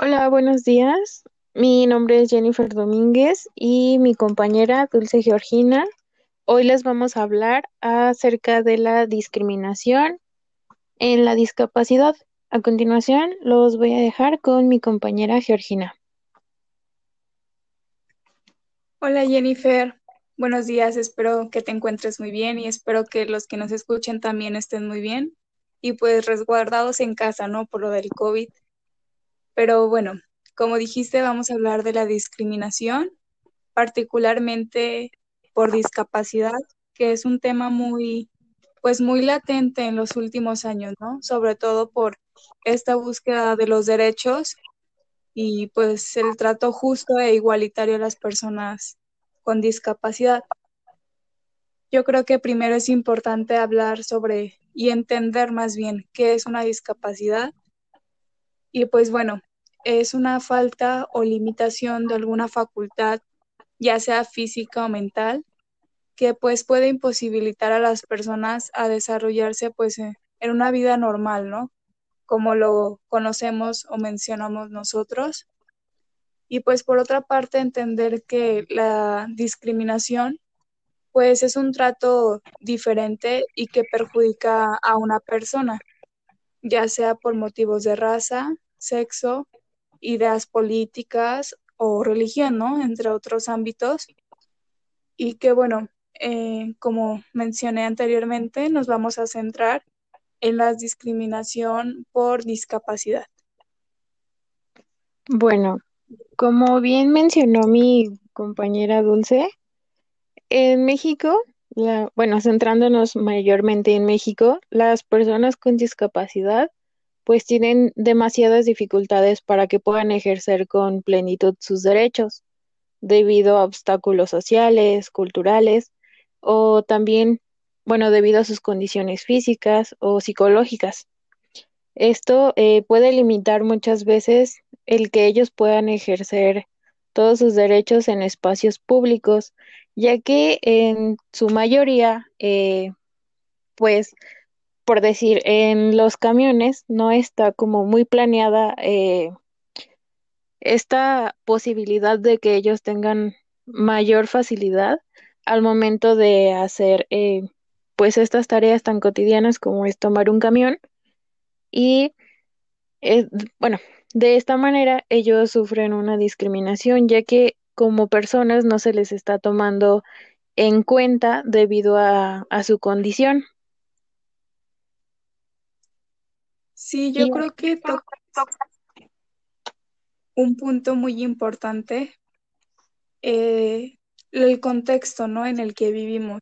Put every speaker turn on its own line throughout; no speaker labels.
Hola, buenos días. Mi nombre es Jennifer Domínguez y mi compañera Dulce Georgina. Hoy les vamos a hablar acerca de la discriminación en la discapacidad. A continuación, los voy a dejar con mi compañera Georgina.
Hola Jennifer, buenos días, espero que te encuentres muy bien y espero que los que nos escuchen también estén muy bien y pues resguardados en casa, ¿no? Por lo del COVID. Pero bueno, como dijiste, vamos a hablar de la discriminación, particularmente por discapacidad, que es un tema muy, pues muy latente en los últimos años, ¿no? Sobre todo por esta búsqueda de los derechos y pues el trato justo e igualitario a las personas con discapacidad. Yo creo que primero es importante hablar sobre y entender más bien qué es una discapacidad. Y pues bueno, es una falta o limitación de alguna facultad, ya sea física o mental, que pues puede imposibilitar a las personas a desarrollarse pues en una vida normal, ¿no? Como lo conocemos o mencionamos nosotros. Y pues por otra parte entender que la discriminación pues es un trato diferente y que perjudica a una persona, ya sea por motivos de raza, sexo, ideas políticas o religión, ¿no? Entre otros ámbitos. Y que, bueno, eh, como mencioné anteriormente, nos vamos a centrar en la discriminación por discapacidad.
Bueno, como bien mencionó mi compañera Dulce, en México, la, bueno, centrándonos mayormente en México, las personas con discapacidad pues tienen demasiadas dificultades para que puedan ejercer con plenitud sus derechos, debido a obstáculos sociales, culturales o también, bueno, debido a sus condiciones físicas o psicológicas. Esto eh, puede limitar muchas veces el que ellos puedan ejercer todos sus derechos en espacios públicos, ya que en su mayoría, eh, pues, por decir, en los camiones no está como muy planeada eh, esta posibilidad de que ellos tengan mayor facilidad al momento de hacer eh, pues estas tareas tan cotidianas como es tomar un camión y eh, bueno, de esta manera ellos sufren una discriminación ya que como personas no se les está tomando en cuenta debido a, a su condición.
Sí, yo creo que toca un punto muy importante, eh, el contexto, ¿no? En el que vivimos.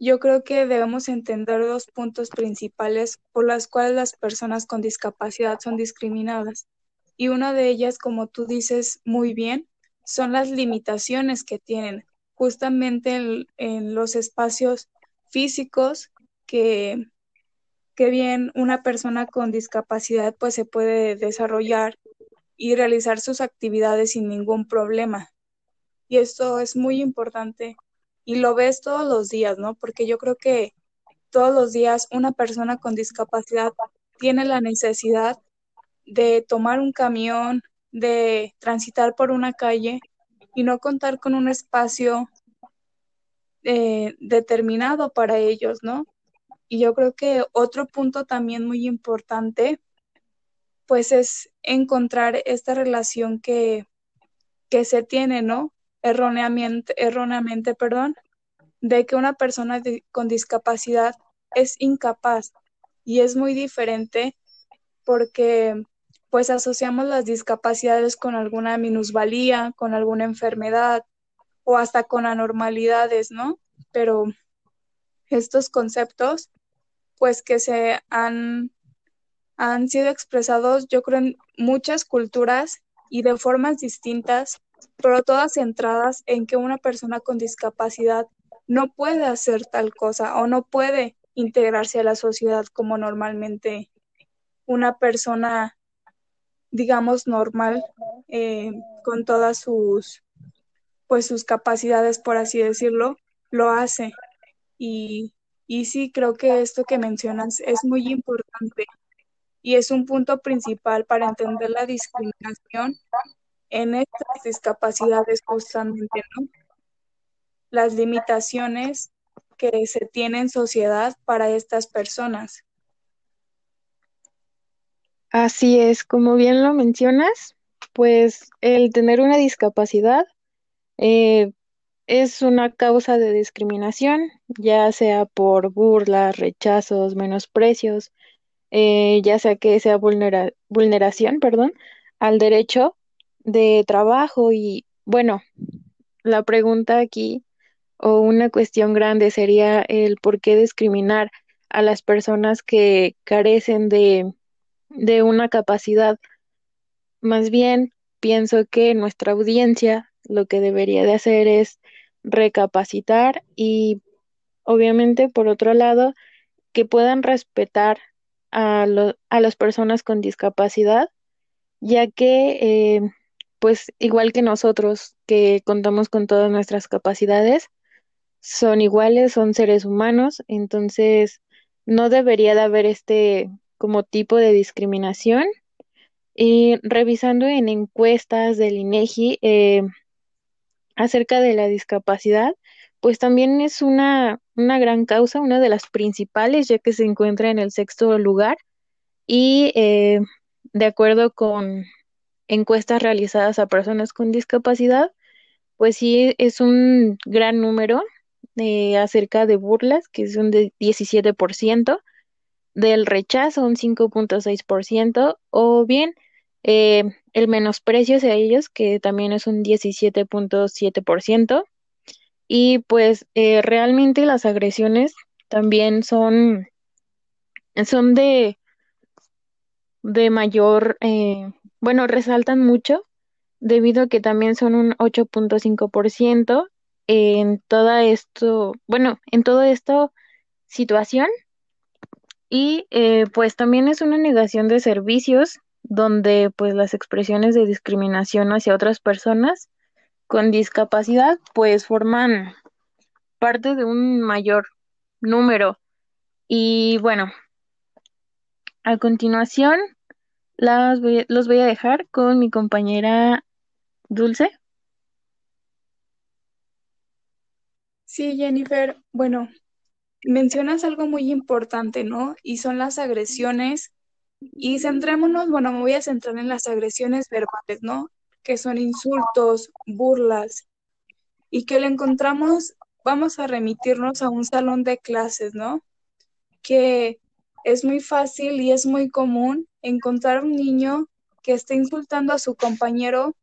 Yo creo que debemos entender dos puntos principales por las cuales las personas con discapacidad son discriminadas. Y una de ellas, como tú dices muy bien, son las limitaciones que tienen justamente en, en los espacios físicos que que bien una persona con discapacidad pues se puede desarrollar y realizar sus actividades sin ningún problema. Y esto es muy importante y lo ves todos los días, ¿no? Porque yo creo que todos los días una persona con discapacidad tiene la necesidad de tomar un camión, de transitar por una calle y no contar con un espacio eh, determinado para ellos, ¿no? Y yo creo que otro punto también muy importante, pues es encontrar esta relación que, que se tiene, ¿no? Erróneamente, erróneamente, perdón, de que una persona con discapacidad es incapaz y es muy diferente porque pues asociamos las discapacidades con alguna minusvalía, con alguna enfermedad o hasta con anormalidades, ¿no? Pero estos conceptos pues que se han, han sido expresados, yo creo, en muchas culturas y de formas distintas, pero todas centradas en que una persona con discapacidad no puede hacer tal cosa o no puede integrarse a la sociedad como normalmente una persona, digamos, normal, eh, con todas sus, pues sus capacidades, por así decirlo, lo hace. Y y sí, creo que esto que mencionas es muy importante. y es un punto principal para entender la discriminación en estas discapacidades justamente, ¿no? Las limitaciones que se tienen en sociedad para estas personas.
Así es, como bien lo mencionas, pues el tener una discapacidad eh, es una causa de discriminación, ya sea por burlas, rechazos, menosprecios, eh, ya sea que sea vulnera- vulneración, perdón, al derecho de trabajo y bueno, la pregunta aquí o una cuestión grande sería el por qué discriminar a las personas que carecen de, de una capacidad. Más bien, pienso que nuestra audiencia lo que debería de hacer es recapacitar y obviamente, por otro lado, que puedan respetar a, lo- a las personas con discapacidad, ya que, eh, pues, igual que nosotros, que contamos con todas nuestras capacidades, son iguales, son seres humanos, entonces no debería de haber este como tipo de discriminación. Y revisando en encuestas del INEGI eh, acerca de la discapacidad, pues también es una, una gran causa, una de las principales, ya que se encuentra en el sexto lugar. Y eh, de acuerdo con encuestas realizadas a personas con discapacidad, pues sí es un gran número eh, acerca de burlas, que es un de 17%, del rechazo un 5.6%, o bien eh, el menosprecio hacia ellos, que también es un 17.7%, y pues eh, realmente las agresiones también son, son de, de mayor, eh, bueno, resaltan mucho debido a que también son un 8.5% en toda esto, bueno, en toda esta situación. Y eh, pues también es una negación de servicios donde pues las expresiones de discriminación hacia otras personas con discapacidad pues forman parte de un mayor número y bueno, a continuación las voy- los voy a dejar con mi compañera Dulce.
Sí, Jennifer, bueno, mencionas algo muy importante, ¿no? Y son las agresiones. Y centrémonos, bueno, me voy a centrar en las agresiones verbales, ¿no? Que son insultos, burlas, y que le encontramos, vamos a remitirnos a un salón de clases, ¿no? Que es muy fácil y es muy común encontrar un niño que esté insultando a su compañero,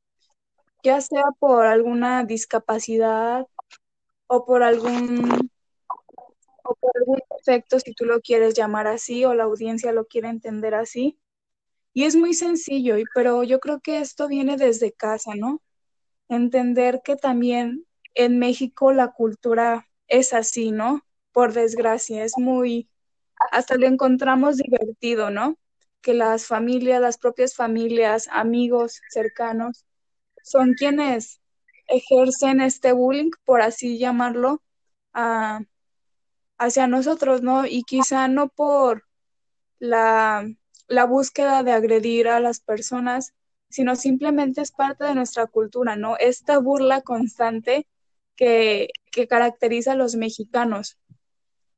ya sea por alguna discapacidad o por algún o por algún defecto, si tú lo quieres llamar así, o la audiencia lo quiere entender así. Y es muy sencillo, y- pero yo creo que esto viene desde casa, ¿no? Entender que también en México la cultura es así, ¿no? Por desgracia, es muy, hasta lo encontramos divertido, ¿no? Que las familias, las propias familias, amigos cercanos, son quienes ejercen este bullying, por así llamarlo, a hacia nosotros, ¿no? Y quizá no por la, la búsqueda de agredir a las personas, sino simplemente es parte de nuestra cultura, ¿no? Esta burla constante que, que caracteriza a los mexicanos.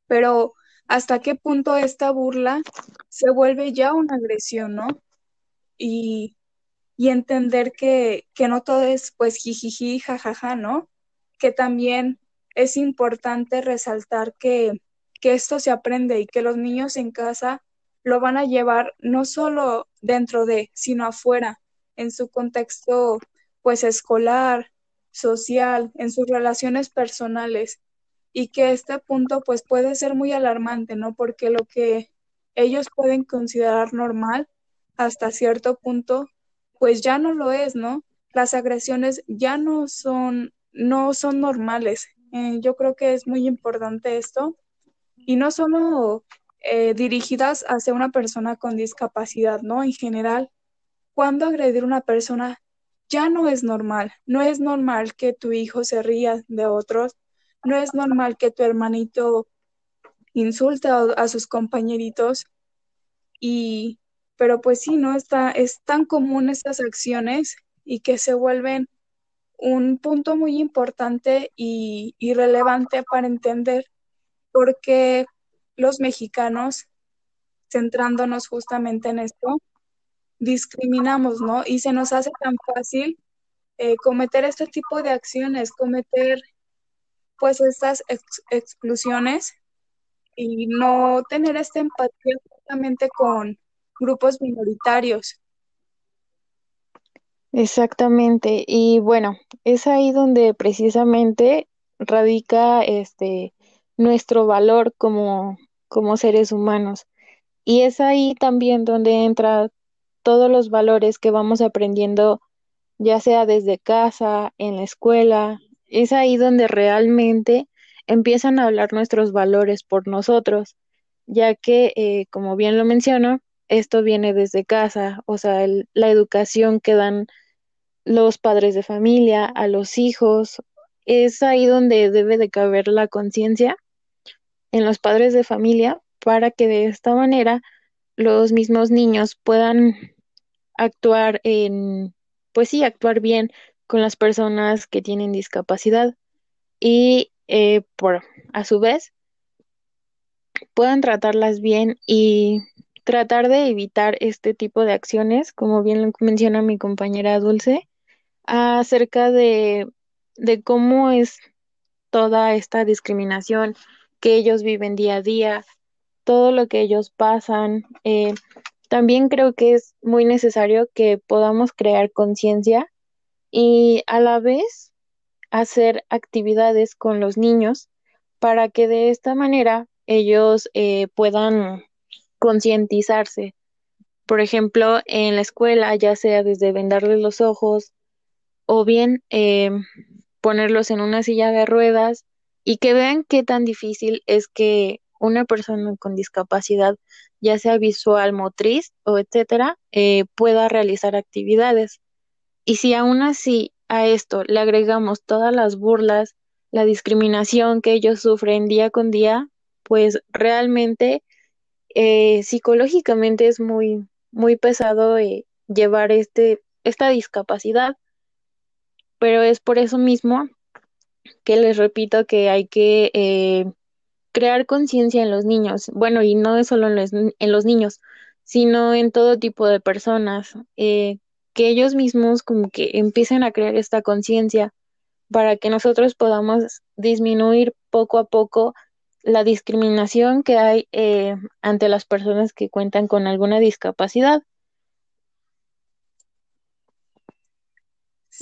Pero ¿hasta qué punto esta burla se vuelve ya una agresión, ¿no? Y, y entender que, que no todo es pues jijiji, jajaja, ¿no? Que también es importante resaltar que, que esto se aprende y que los niños en casa lo van a llevar no solo dentro de, sino afuera, en su contexto pues escolar, social, en sus relaciones personales y que este punto pues puede ser muy alarmante, ¿no? Porque lo que ellos pueden considerar normal hasta cierto punto pues ya no lo es, ¿no? Las agresiones ya no son, no son normales. Eh, yo creo que es muy importante esto y no solo eh, dirigidas hacia una persona con discapacidad, ¿no? En general, cuando agredir a una persona ya no es normal. No es normal que tu hijo se ría de otros, no es normal que tu hermanito insulte a, a sus compañeritos y pero pues sí, ¿no? Está, es tan común estas acciones y que se vuelven un punto muy importante y, relevante para entender por qué los mexicanos, centrándonos justamente en esto, discriminamos, ¿no? Y se nos hace tan fácil eh, cometer este tipo de acciones, cometer pues estas ex exclusiones y no tener esta empatía justamente con grupos minoritarios.
Exactamente. Y bueno, es ahí donde precisamente radica este nuestro valor como, como seres humanos. Y es ahí también donde entra todos los valores que vamos aprendiendo, ya sea desde casa, en la escuela. Es ahí donde realmente empiezan a hablar nuestros valores por nosotros, ya que, eh, como bien lo menciono, esto viene desde casa, o sea, la educación que dan los padres de familia a los hijos. Es ahí donde debe de caber la conciencia en los padres de familia para que de esta manera los mismos niños puedan actuar en, pues sí, actuar bien con las personas que tienen discapacidad y eh, por a su vez puedan tratarlas bien y tratar de evitar este tipo de acciones, como bien lo menciona mi compañera Dulce, acerca de, de cómo es toda esta discriminación que ellos viven día a día, todo lo que ellos pasan. Eh, también creo que es muy necesario que podamos crear conciencia y a la vez hacer actividades con los niños para que de esta manera ellos eh, puedan concientizarse. Por ejemplo, en la escuela, ya sea desde vendarles los ojos o bien eh, ponerlos en una silla de ruedas y que vean qué tan difícil es que una persona con discapacidad, ya sea visual, motriz o etcétera, eh, pueda realizar actividades. Y si aún así a esto le agregamos todas las burlas, la discriminación que ellos sufren día con día, pues realmente eh, psicológicamente es muy, muy pesado eh, llevar este, esta discapacidad, pero es por eso mismo que les repito que hay que eh, crear conciencia en los niños, bueno, y no solo en los, en los niños, sino en todo tipo de personas, eh, que ellos mismos como que empiecen a crear esta conciencia para que nosotros podamos disminuir poco a poco la discriminación que hay eh, ante las personas que cuentan con alguna discapacidad.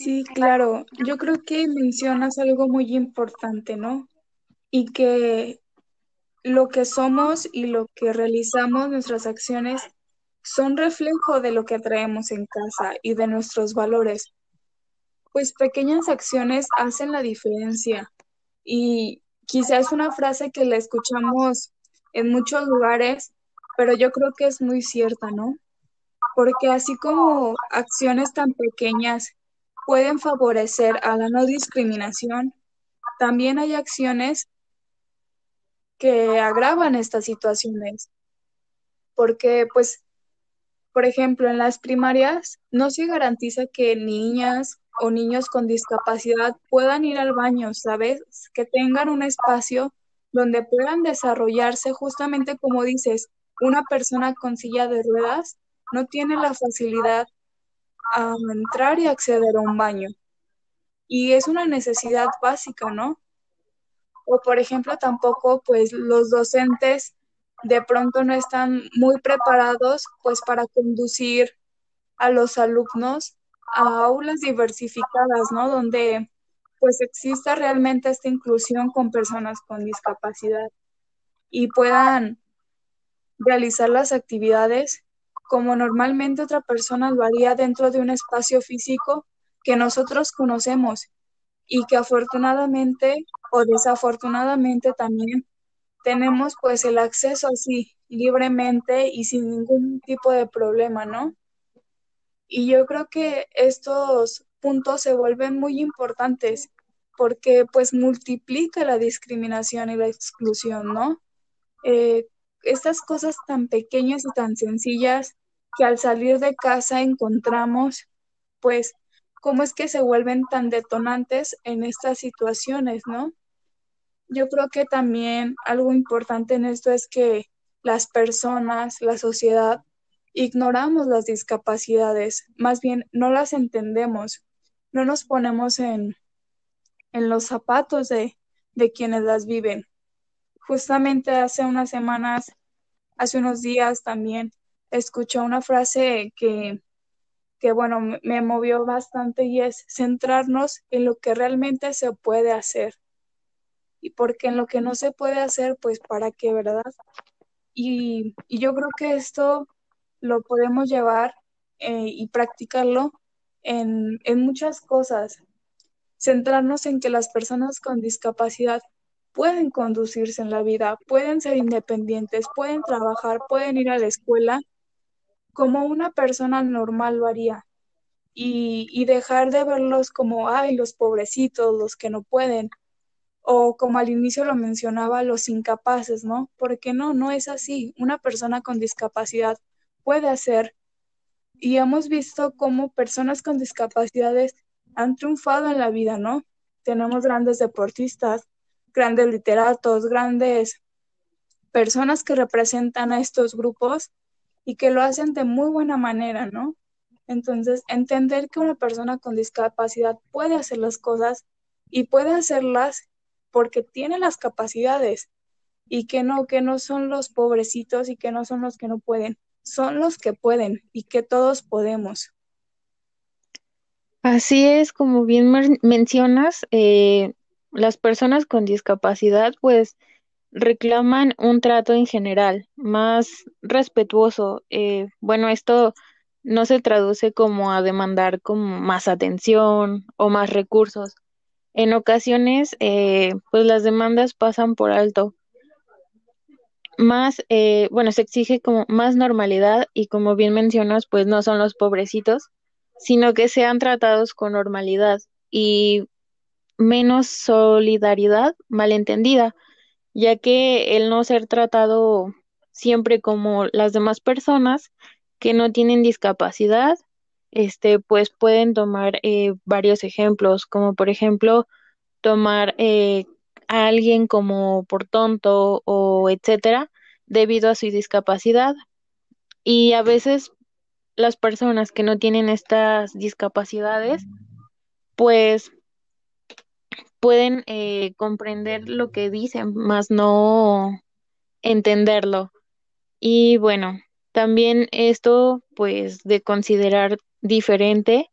Sí, claro. Yo creo que mencionas algo muy importante, ¿no? Y que lo que somos y lo que realizamos, nuestras acciones, son reflejo de lo que traemos en casa y de nuestros valores. Pues pequeñas acciones hacen la diferencia. Y quizás es una frase que la escuchamos en muchos lugares, pero yo creo que es muy cierta, ¿no? Porque así como acciones tan pequeñas pueden favorecer a la no discriminación, también hay acciones que agravan estas situaciones. Porque, pues, por ejemplo, en las primarias no se garantiza que niñas o niños con discapacidad puedan ir al baño, ¿sabes? Que tengan un espacio donde puedan desarrollarse justamente como dices, una persona con silla de ruedas no tiene la facilidad a entrar y acceder a un baño. Y es una necesidad básica, ¿no? O por ejemplo, tampoco pues los docentes de pronto no están muy preparados pues para conducir a los alumnos a aulas diversificadas, ¿no? Donde pues exista realmente esta inclusión con personas con discapacidad y puedan realizar las actividades como normalmente otra persona lo haría dentro de un espacio físico que nosotros conocemos y que afortunadamente o desafortunadamente también tenemos pues el acceso así libremente y sin ningún tipo de problema, ¿no? Y yo creo que estos puntos se vuelven muy importantes porque pues multiplica la discriminación y la exclusión, ¿no? Eh, estas cosas tan pequeñas y tan sencillas que al salir de casa encontramos, pues, cómo es que se vuelven tan detonantes en estas situaciones, ¿no? Yo creo que también algo importante en esto es que las personas, la sociedad, ignoramos las discapacidades, más bien no las entendemos, no nos ponemos en, en los zapatos de, de quienes las viven. Justamente hace unas semanas, hace unos días también, escuché una frase que, que bueno, me movió bastante y es centrarnos en lo que realmente se puede hacer. Y porque en lo que no se puede hacer, pues para qué, ¿verdad? Y, y yo creo que esto lo podemos llevar eh, y practicarlo en, en muchas cosas. Centrarnos en que las personas con discapacidad pueden conducirse en la vida, pueden ser independientes, pueden trabajar, pueden ir a la escuela como una persona normal lo haría. Y, y, dejar de verlos como, ay, los pobrecitos, los que no pueden, o como al inicio lo mencionaba, los incapaces, ¿no? Porque no, no es así. Una persona con discapacidad puede hacer. Y hemos visto cómo personas con discapacidades han triunfado en la vida, ¿no? Tenemos grandes deportistas, grandes literatos, grandes personas que representan a estos grupos y que lo hacen de muy buena manera, ¿no? Entonces, entender que una persona con discapacidad puede hacer las cosas y puede hacerlas porque tiene las capacidades y que no, que no son los pobrecitos y que no son los que no pueden, son los que pueden y que todos podemos.
Así es, como bien mencionas, eh, las personas con discapacidad pues reclaman un trato en general más respetuoso. Eh, bueno, esto no se traduce como a demandar como más atención o más recursos. En ocasiones, eh, pues las demandas pasan por alto. Más, eh, bueno, se exige como más normalidad y como bien mencionas, pues no son los pobrecitos, sino que sean tratados con normalidad y menos solidaridad malentendida ya que el no ser tratado siempre como las demás personas que no tienen discapacidad, este, pues pueden tomar eh, varios ejemplos, como por ejemplo tomar eh, a alguien como por tonto o etcétera, debido a su discapacidad. Y a veces las personas que no tienen estas discapacidades, pues pueden eh, comprender lo que dicen, más no entenderlo. Y bueno, también esto, pues, de considerar diferente,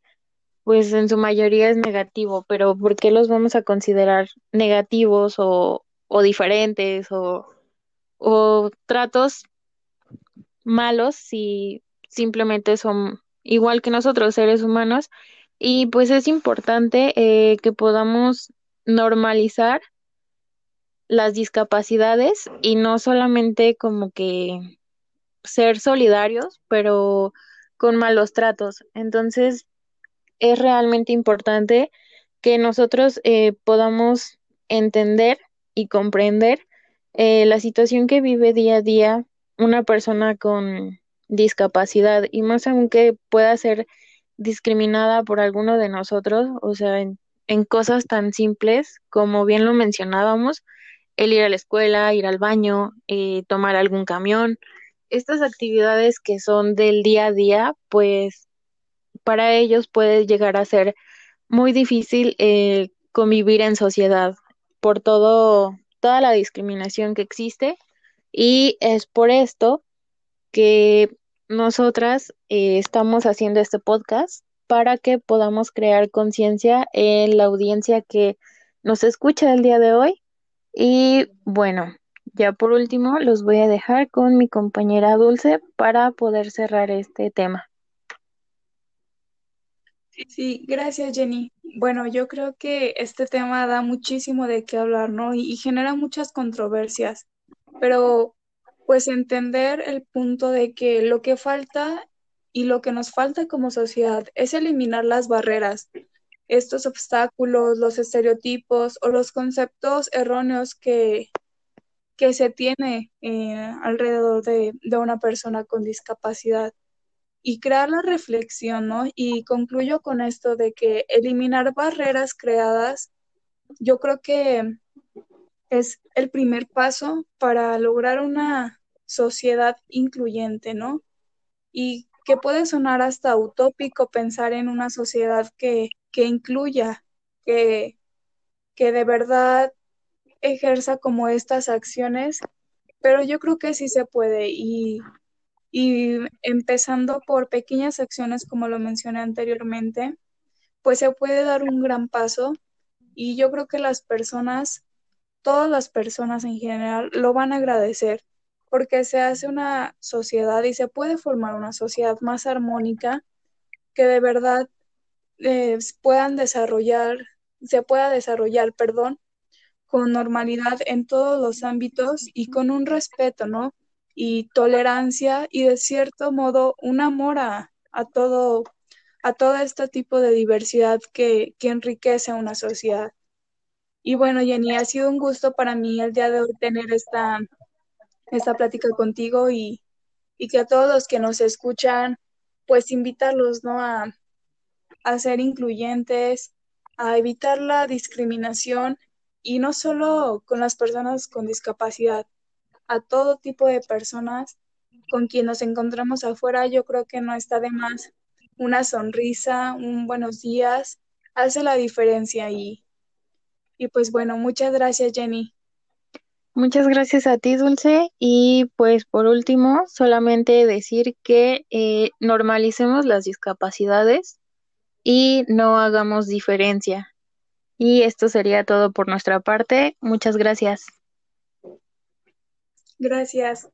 pues en su mayoría es negativo, pero ¿por qué los vamos a considerar negativos o, o diferentes o, o tratos malos si simplemente son igual que nosotros, seres humanos? Y pues es importante eh, que podamos normalizar las discapacidades y no solamente como que ser solidarios, pero con malos tratos. Entonces, es realmente importante que nosotros eh, podamos entender y comprender eh, la situación que vive día a día una persona con discapacidad y más aunque pueda ser discriminada por alguno de nosotros, o sea, en cosas tan simples como bien lo mencionábamos, el ir a la escuela, ir al baño, eh, tomar algún camión, estas actividades que son del día a día, pues para ellos puede llegar a ser muy difícil eh, convivir en sociedad por todo, toda la discriminación que existe. Y es por esto que nosotras eh, estamos haciendo este podcast para que podamos crear conciencia en la audiencia que nos escucha el día de hoy. Y bueno, ya por último los voy a dejar con mi compañera Dulce para poder cerrar este tema.
Sí, gracias Jenny. Bueno, yo creo que este tema da muchísimo de qué hablar, ¿no? Y, y genera muchas controversias, pero pues entender el punto de que lo que falta y lo que nos falta como sociedad es eliminar las barreras, estos obstáculos, los estereotipos o los conceptos erróneos que, que se tiene eh, alrededor de, de una persona con discapacidad. y crear la reflexión, ¿no? Y concluyo con esto de que eliminar barreras creadas, yo creo que es el primer paso para lograr una sociedad incluyente, ¿no? Y que puede sonar hasta utópico pensar en una sociedad que, que incluya, que, que de verdad ejerza como estas acciones, pero yo creo que sí se puede y, y empezando por pequeñas acciones como lo mencioné anteriormente, pues se puede dar un gran paso y yo creo que las personas, todas las personas en general, lo van a agradecer porque se hace una sociedad y se puede formar una sociedad más armónica que de verdad eh, puedan desarrollar, se pueda desarrollar, perdón, con normalidad en todos los ámbitos y con un respeto, ¿no? Y tolerancia y de cierto modo un amor a, a todo, a todo este tipo de diversidad que, que enriquece una sociedad. Y bueno, Jenny, ha sido un gusto para mí el día de hoy tener esta, esta plática contigo y, y que a todos los que nos escuchan, pues invitarlos, ¿no? A, a ser incluyentes, a evitar la discriminación y no solo con las personas con discapacidad, a todo tipo de personas con quien nos encontramos afuera, yo creo que no está de más una sonrisa, un buenos días, hace la diferencia y, y pues bueno, muchas gracias Jenny.
Muchas gracias a ti, Dulce. Y pues por último, solamente decir que eh, normalicemos las discapacidades y no hagamos diferencia. Y esto sería todo por nuestra parte. Muchas gracias.
Gracias.